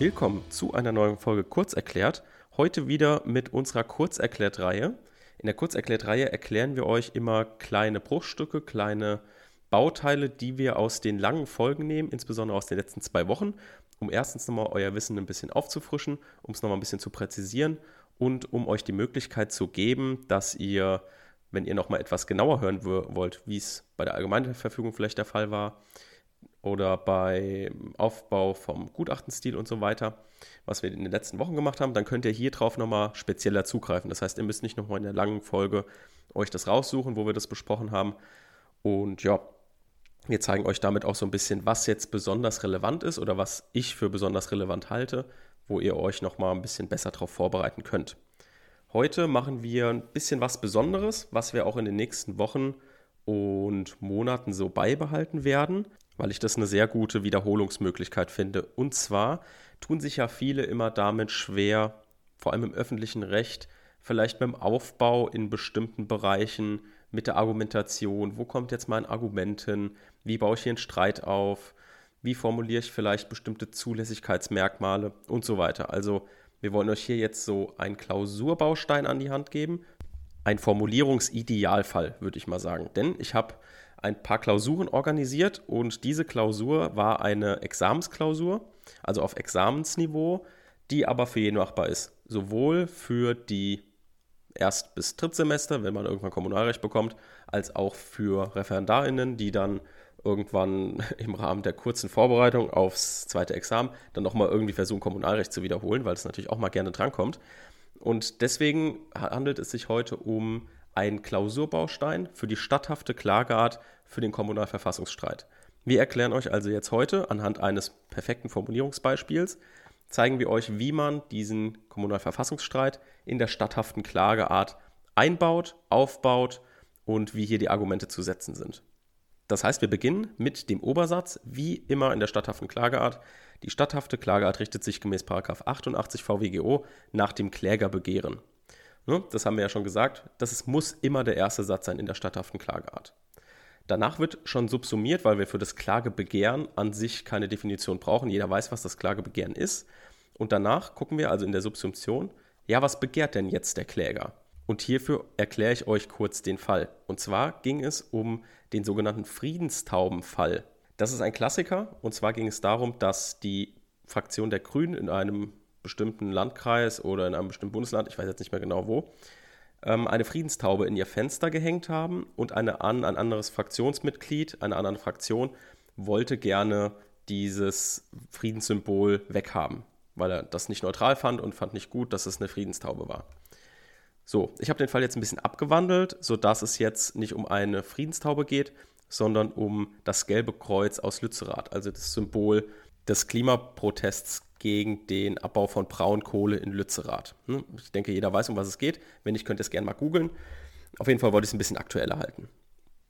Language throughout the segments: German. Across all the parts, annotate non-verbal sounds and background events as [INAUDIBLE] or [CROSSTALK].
Willkommen zu einer neuen Folge Kurzerklärt. Heute wieder mit unserer Kurzerklärt-Reihe. In der Kurzerklärt-Reihe erklären wir euch immer kleine Bruchstücke, kleine Bauteile, die wir aus den langen Folgen nehmen, insbesondere aus den letzten zwei Wochen, um erstens nochmal euer Wissen ein bisschen aufzufrischen, um es nochmal ein bisschen zu präzisieren und um euch die Möglichkeit zu geben, dass ihr, wenn ihr nochmal etwas genauer hören wollt, wie es bei der Allgemeinverfügung vielleicht der Fall war oder beim Aufbau vom Gutachtenstil und so weiter, was wir in den letzten Wochen gemacht haben, dann könnt ihr hier drauf nochmal spezieller zugreifen. Das heißt, ihr müsst nicht nochmal in der langen Folge euch das raussuchen, wo wir das besprochen haben. Und ja, wir zeigen euch damit auch so ein bisschen, was jetzt besonders relevant ist oder was ich für besonders relevant halte, wo ihr euch nochmal ein bisschen besser darauf vorbereiten könnt. Heute machen wir ein bisschen was Besonderes, was wir auch in den nächsten Wochen und Monaten so beibehalten werden, weil ich das eine sehr gute Wiederholungsmöglichkeit finde. Und zwar tun sich ja viele immer damit schwer, vor allem im öffentlichen Recht, vielleicht beim Aufbau in bestimmten Bereichen, mit der Argumentation, wo kommt jetzt mein Argument hin, wie baue ich hier einen Streit auf, wie formuliere ich vielleicht bestimmte Zulässigkeitsmerkmale und so weiter. Also wir wollen euch hier jetzt so einen Klausurbaustein an die Hand geben, ein Formulierungsidealfall, würde ich mal sagen. Denn ich habe ein paar Klausuren organisiert und diese Klausur war eine Examensklausur, also auf Examensniveau, die aber für jeden machbar ist. Sowohl für die Erst- bis Drittsemester, wenn man irgendwann Kommunalrecht bekommt, als auch für ReferendarInnen, die dann irgendwann [LAUGHS] im Rahmen der kurzen Vorbereitung aufs zweite Examen dann nochmal irgendwie versuchen, Kommunalrecht zu wiederholen, weil es natürlich auch mal gerne drankommt. Und deswegen handelt es sich heute um einen Klausurbaustein für die statthafte Klageart für den Kommunalverfassungsstreit. Wir erklären euch also jetzt heute anhand eines perfekten Formulierungsbeispiels, zeigen wir euch, wie man diesen Kommunalverfassungsstreit in der statthaften Klageart einbaut, aufbaut und wie hier die Argumente zu setzen sind. Das heißt, wir beginnen mit dem Obersatz, wie immer in der statthaften Klageart. Die statthafte Klageart richtet sich gemäß 88 VWGO nach dem Klägerbegehren. Ne, das haben wir ja schon gesagt, das ist, muss immer der erste Satz sein in der statthaften Klageart. Danach wird schon subsumiert, weil wir für das Klagebegehren an sich keine Definition brauchen. Jeder weiß, was das Klagebegehren ist. Und danach gucken wir also in der Subsumption, ja, was begehrt denn jetzt der Kläger? Und hierfür erkläre ich euch kurz den Fall. Und zwar ging es um den sogenannten Friedenstaubenfall. Das ist ein Klassiker. Und zwar ging es darum, dass die Fraktion der Grünen in einem bestimmten Landkreis oder in einem bestimmten Bundesland, ich weiß jetzt nicht mehr genau wo, ähm, eine Friedenstaube in ihr Fenster gehängt haben und eine an, ein anderes Fraktionsmitglied, eine andere Fraktion, wollte gerne dieses Friedenssymbol weghaben, weil er das nicht neutral fand und fand nicht gut, dass es eine Friedenstaube war. So, ich habe den Fall jetzt ein bisschen abgewandelt, sodass es jetzt nicht um eine Friedenstaube geht, sondern um das gelbe Kreuz aus Lützerath, also das Symbol des Klimaprotests gegen den Abbau von Braunkohle in Lützerath. Hm, ich denke, jeder weiß, um was es geht. Wenn nicht, könnt ihr es gerne mal googeln. Auf jeden Fall wollte ich es ein bisschen aktueller halten.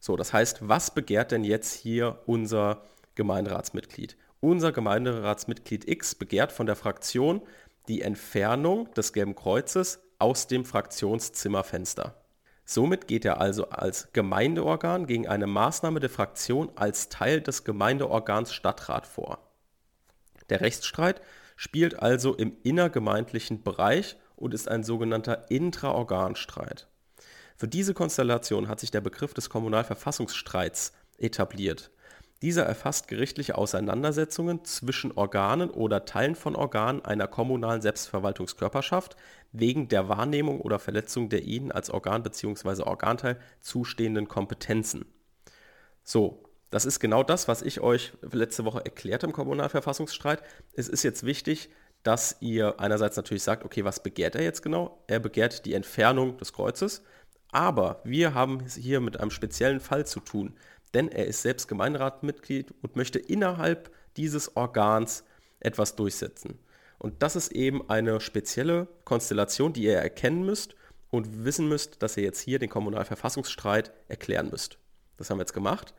So, das heißt, was begehrt denn jetzt hier unser Gemeinderatsmitglied? Unser Gemeinderatsmitglied X begehrt von der Fraktion die Entfernung des Gelben Kreuzes aus dem Fraktionszimmerfenster. Somit geht er also als Gemeindeorgan gegen eine Maßnahme der Fraktion als Teil des Gemeindeorgans Stadtrat vor. Der Rechtsstreit spielt also im innergemeindlichen Bereich und ist ein sogenannter Intraorganstreit. Für diese Konstellation hat sich der Begriff des Kommunalverfassungsstreits etabliert. Dieser erfasst gerichtliche Auseinandersetzungen zwischen Organen oder Teilen von Organen einer kommunalen Selbstverwaltungskörperschaft wegen der Wahrnehmung oder Verletzung der ihnen als Organ bzw. Organteil zustehenden Kompetenzen. So, das ist genau das, was ich euch letzte Woche erklärt im Kommunalverfassungsstreit. Es ist jetzt wichtig, dass ihr einerseits natürlich sagt, okay, was begehrt er jetzt genau? Er begehrt die Entfernung des Kreuzes, aber wir haben es hier mit einem speziellen Fall zu tun, denn er ist selbst Gemeinderatmitglied und möchte innerhalb dieses Organs etwas durchsetzen. Und das ist eben eine spezielle Konstellation, die ihr erkennen müsst und wissen müsst, dass ihr jetzt hier den Kommunalverfassungsstreit erklären müsst. Das haben wir jetzt gemacht.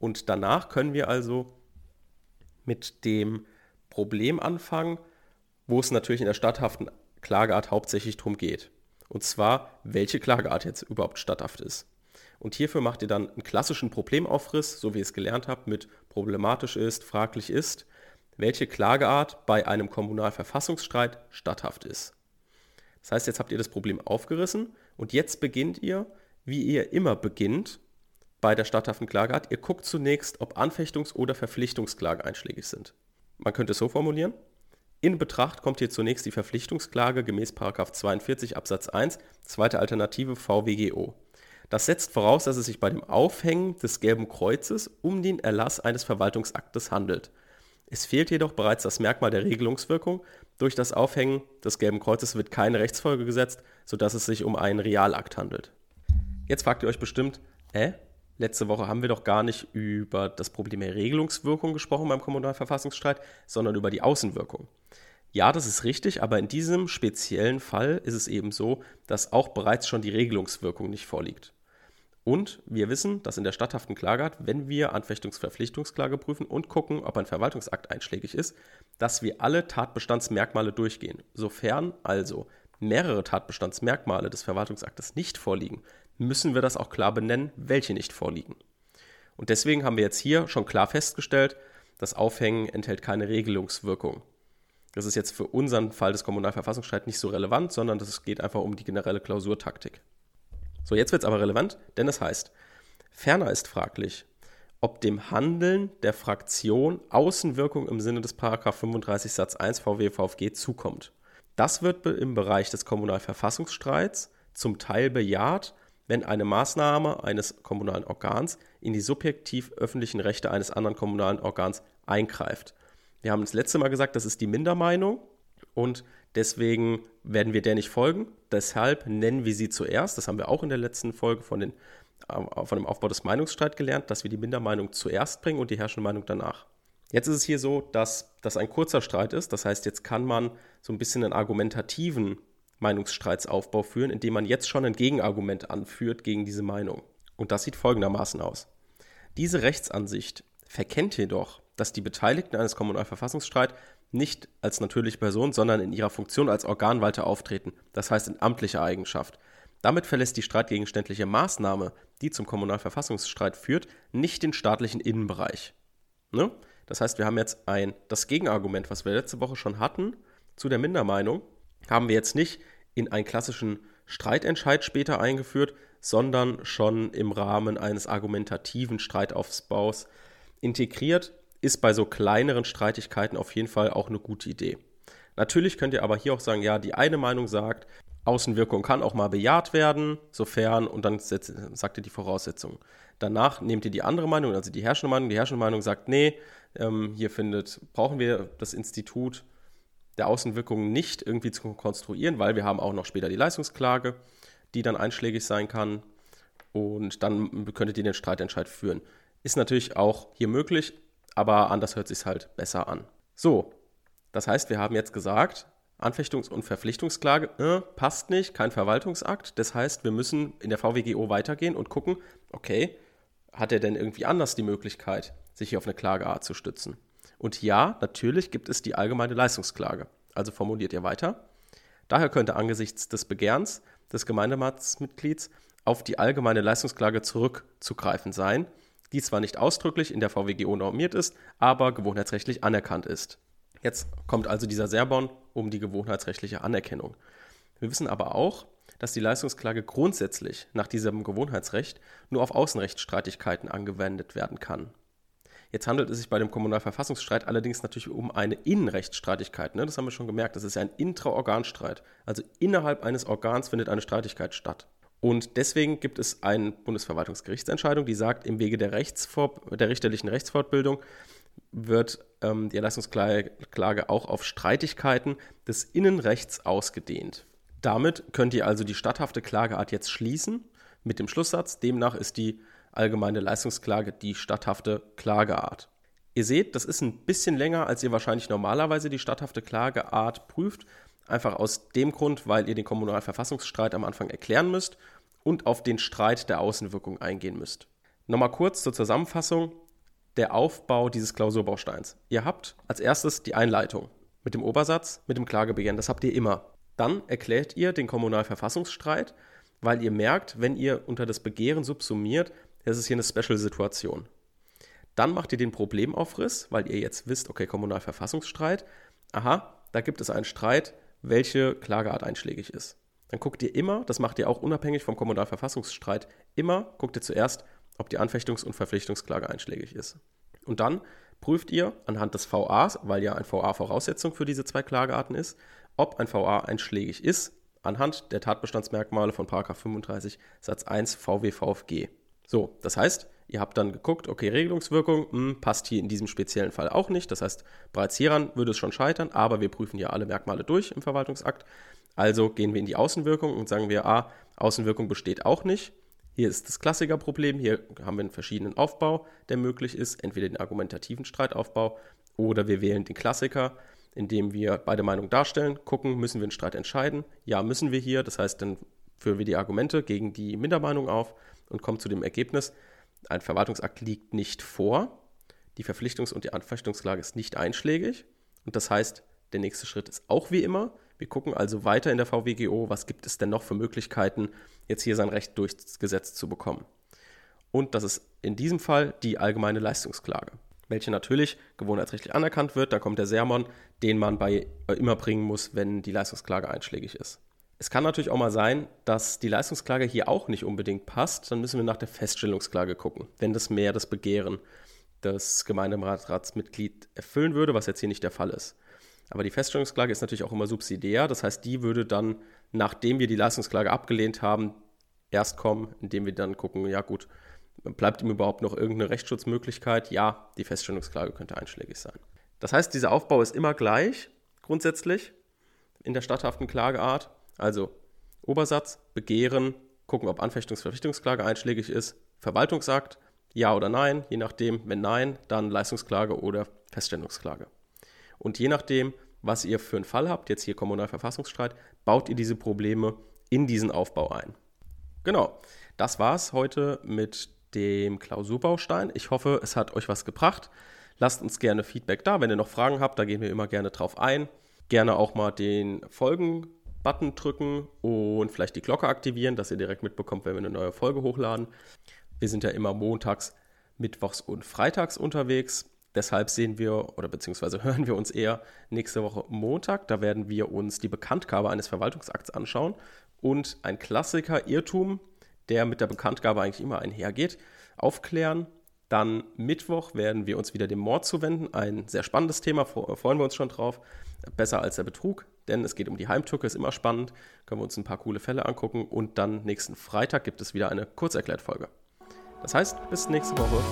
Und danach können wir also mit dem Problem anfangen, wo es natürlich in der statthaften Klageart hauptsächlich darum geht. Und zwar, welche Klageart jetzt überhaupt statthaft ist. Und hierfür macht ihr dann einen klassischen Problemaufriss, so wie ihr es gelernt habt, mit problematisch ist, fraglich ist. welche Klageart bei einem Kommunalverfassungsstreit statthaft ist. Das heißt, jetzt habt ihr das Problem aufgerissen und jetzt beginnt ihr, wie ihr immer beginnt, bei der statthaften Klageart. Ihr guckt zunächst, ob Anfechtungs- oder Verpflichtungsklage einschlägig sind. Man könnte es so formulieren. In Betracht kommt hier zunächst die Verpflichtungsklage gemäß 42 Absatz 1, zweite Alternative VWGO. Das setzt voraus, dass es sich bei dem Aufhängen des gelben Kreuzes um den Erlass eines Verwaltungsaktes handelt. Es fehlt jedoch bereits das Merkmal der Regelungswirkung. Durch das Aufhängen des gelben Kreuzes wird keine Rechtsfolge gesetzt, sodass es sich um einen Realakt handelt. Jetzt fragt ihr euch bestimmt, äh, letzte Woche haben wir doch gar nicht über das Problem der Regelungswirkung gesprochen beim Kommunalverfassungsstreit, sondern über die Außenwirkung. Ja, das ist richtig, aber in diesem speziellen Fall ist es eben so, dass auch bereits schon die Regelungswirkung nicht vorliegt. Und wir wissen, dass in der statthaften Klageart, wenn wir Anfechtungsverpflichtungsklage prüfen und gucken, ob ein Verwaltungsakt einschlägig ist, dass wir alle Tatbestandsmerkmale durchgehen. Sofern also mehrere Tatbestandsmerkmale des Verwaltungsaktes nicht vorliegen, müssen wir das auch klar benennen, welche nicht vorliegen. Und deswegen haben wir jetzt hier schon klar festgestellt, das Aufhängen enthält keine Regelungswirkung. Das ist jetzt für unseren Fall des Kommunalverfassungsstreits nicht so relevant, sondern es geht einfach um die generelle Klausurtaktik. So, jetzt wird es aber relevant, denn es heißt, ferner ist fraglich, ob dem Handeln der Fraktion Außenwirkung im Sinne des 35 Satz 1 VW VfG zukommt. Das wird im Bereich des Kommunalverfassungsstreits zum Teil bejaht, wenn eine Maßnahme eines kommunalen Organs in die subjektiv öffentlichen Rechte eines anderen kommunalen Organs eingreift. Wir haben das letzte Mal gesagt, das ist die Mindermeinung und deswegen werden wir der nicht folgen. Deshalb nennen wir sie zuerst. Das haben wir auch in der letzten Folge von, den, äh, von dem Aufbau des Meinungsstreits gelernt, dass wir die Mindermeinung zuerst bringen und die herrschende Meinung danach. Jetzt ist es hier so, dass das ein kurzer Streit ist. Das heißt, jetzt kann man so ein bisschen einen argumentativen Meinungsstreitsaufbau führen, indem man jetzt schon ein Gegenargument anführt gegen diese Meinung. Und das sieht folgendermaßen aus. Diese Rechtsansicht verkennt jedoch, dass die Beteiligten eines Kommunalverfassungsstreits nicht als natürliche Person, sondern in ihrer Funktion als Organwalter auftreten, das heißt in amtlicher Eigenschaft. Damit verlässt die streitgegenständliche Maßnahme, die zum Kommunalverfassungsstreit führt, nicht den staatlichen Innenbereich. Ne? Das heißt, wir haben jetzt ein, das Gegenargument, was wir letzte Woche schon hatten, zu der Mindermeinung, haben wir jetzt nicht in einen klassischen Streitentscheid später eingeführt, sondern schon im Rahmen eines argumentativen Streitaufbaus integriert, ist bei so kleineren Streitigkeiten auf jeden Fall auch eine gute Idee. Natürlich könnt ihr aber hier auch sagen, ja, die eine Meinung sagt, Außenwirkung kann auch mal bejaht werden, sofern, und dann sagt ihr die Voraussetzungen. Danach nehmt ihr die andere Meinung, also die herrschende Meinung. Die herrschende Meinung sagt, nee, ähm, hier findet, brauchen wir das Institut der Außenwirkungen nicht irgendwie zu konstruieren, weil wir haben auch noch später die Leistungsklage, die dann einschlägig sein kann. Und dann könntet ihr den Streitentscheid führen. Ist natürlich auch hier möglich, aber anders hört sich halt besser an. So, das heißt, wir haben jetzt gesagt, Anfechtungs- und Verpflichtungsklage äh, passt nicht, kein Verwaltungsakt. Das heißt, wir müssen in der VWGO weitergehen und gucken, okay, hat er denn irgendwie anders die Möglichkeit, sich hier auf eine Klageart zu stützen? Und ja, natürlich gibt es die allgemeine Leistungsklage. Also formuliert ihr weiter. Daher könnte angesichts des Begehrens des Gemeinderatsmitglieds auf die allgemeine Leistungsklage zurückzugreifen sein, die zwar nicht ausdrücklich in der VWGO normiert ist, aber gewohnheitsrechtlich anerkannt ist. Jetzt kommt also dieser Serbon um die gewohnheitsrechtliche Anerkennung. Wir wissen aber auch, dass die Leistungsklage grundsätzlich nach diesem Gewohnheitsrecht nur auf Außenrechtsstreitigkeiten angewendet werden kann. Jetzt handelt es sich bei dem Kommunalverfassungsstreit allerdings natürlich um eine Innenrechtsstreitigkeit. Ne? Das haben wir schon gemerkt. Das ist ein Intraorganstreit. Also innerhalb eines Organs findet eine Streitigkeit statt. Und deswegen gibt es eine Bundesverwaltungsgerichtsentscheidung, die sagt, im Wege der, Rechtsvor der richterlichen Rechtsfortbildung wird ähm, die Erlassungsklage auch auf Streitigkeiten des Innenrechts ausgedehnt. Damit könnt ihr also die statthafte Klageart jetzt schließen mit dem Schlusssatz. Demnach ist die allgemeine Leistungsklage die statthafte Klageart. Ihr seht, das ist ein bisschen länger, als ihr wahrscheinlich normalerweise die statthafte Klageart prüft. Einfach aus dem Grund, weil ihr den Kommunalverfassungsstreit am Anfang erklären müsst und auf den Streit der Außenwirkung eingehen müsst. Nochmal kurz zur Zusammenfassung der Aufbau dieses Klausurbausteins. Ihr habt als erstes die Einleitung mit dem Obersatz, mit dem Klagebegehren. Das habt ihr immer. Dann erklärt ihr den Kommunalverfassungsstreit, weil ihr merkt, wenn ihr unter das Begehren subsumiert, das ist hier eine Special-Situation. Dann macht ihr den Problemaufriss, weil ihr jetzt wisst, okay, Kommunalverfassungsstreit. Aha, da gibt es einen Streit, welche Klageart einschlägig ist. Dann guckt ihr immer, das macht ihr auch unabhängig vom Kommunalverfassungsstreit, immer guckt ihr zuerst, ob die Anfechtungs- und Verpflichtungsklage einschlägig ist. Und dann prüft ihr anhand des VAs, weil ja ein VA Voraussetzung für diese zwei Klagearten ist, ob ein VA einschlägig ist, anhand der Tatbestandsmerkmale von 35 Satz 1 VWVFG. So, das heißt, ihr habt dann geguckt, okay, Regelungswirkung mh, hm, passt hier in diesem speziellen Fall auch nicht. Das heißt, bereits hieran würde es schon scheitern, aber wir prüfen ja alle Merkmale durch im Verwaltungsakt. Also gehen wir in die Außenwirkung und sagen wir, ah, Außenwirkung besteht auch nicht. Hier ist das Klassikerproblem. Hier haben wir einen verschiedenen Aufbau, der möglich ist. Entweder den argumentativen Streitaufbau oder wir wählen den Klassiker, indem wir beide Meinungen darstellen, gucken, müssen wir einen Streit entscheiden. Ja, müssen wir hier. Das heißt, dann führen wir die Argumente gegen die Mindermeinung auf und kommen zu dem Ergebnis, ein Verwaltungsakt liegt nicht vor. Die Verpflichtungs- und die Anfechtungsklage ist nicht einschlägig. Und das heißt, der nächste Schritt ist auch wie immer. Wir gucken also weiter in der VWGO, was gibt es denn noch für Möglichkeiten, jetzt hier sein Recht durchgesetzt zu bekommen. Und das ist in diesem Fall die allgemeine Leistungsklage, welche natürlich gewohnheitsrechtlich anerkannt wird. Da kommt der Sermon, den man bei äh, immer bringen muss, wenn die Leistungsklage einschlägig ist. Es kann natürlich auch mal sein, dass die Leistungsklage hier auch nicht unbedingt passt. Dann müssen wir nach der Feststellungsklage gucken, wenn das mehr das Begehren des Gemeinderatsmitglied erfüllen würde, was jetzt hier nicht der Fall ist. Aber die Feststellungsklage ist natürlich auch immer subsidiär. Das heißt, die würde dann, nachdem wir die Leistungsklage abgelehnt haben, erst kommen, indem wir dann gucken, ja gut, bleibt ihm überhaupt noch irgendeine Rechtsschutzmöglichkeit? Ja, die Feststellungsklage könnte einschlägig sein. Das heißt, dieser Aufbau ist immer gleich, grundsätzlich, in der statthaften Klageart. Also Obersatz, Begehren, gucken, ob Anfechtungs-Verpflichtungsklage einschlägig ist, Verwaltungsakt, ja oder nein, je nachdem, wenn nein, dann Leistungsklage oder Feststellungsklage. Und je nachdem, was ihr für einen Fall habt, jetzt hier Kommunalverfassungsstreit, baut ihr diese Probleme in diesen Aufbau ein. Genau, das war's heute mit dem Klausurbaustein. Ich hoffe, es hat euch was gebracht. Lasst uns gerne Feedback da. Wenn ihr noch Fragen habt, da gehen wir immer gerne drauf ein. Gerne auch mal den Folgen Button drücken und vielleicht die Glocke aktivieren, dass ihr direkt mitbekommt, wenn wir eine neue Folge hochladen. Wir sind ja immer montags, mittwochs und freitags unterwegs. Deshalb sehen wir oder beziehungsweise [LAUGHS] hören wir uns eher nächste Woche Montag. Da werden wir uns die Bekanntgabe eines Verwaltungsakts anschauen und ein Klassiker Irrtum, der mit der Bekanntgabe eigentlich immer einhergeht, aufklären. Dann Mittwoch werden wir uns wieder dem Mord zuwenden. Ein sehr spannendes Thema, freuen wir uns schon drauf. Besser als der Betrug denn es geht um die Heimtücke, ist immer spannend. Können wir uns ein paar coole Fälle angucken und dann nächsten Freitag gibt es wieder eine Kurzerklärtfolge. Das heißt, bis nächste Woche.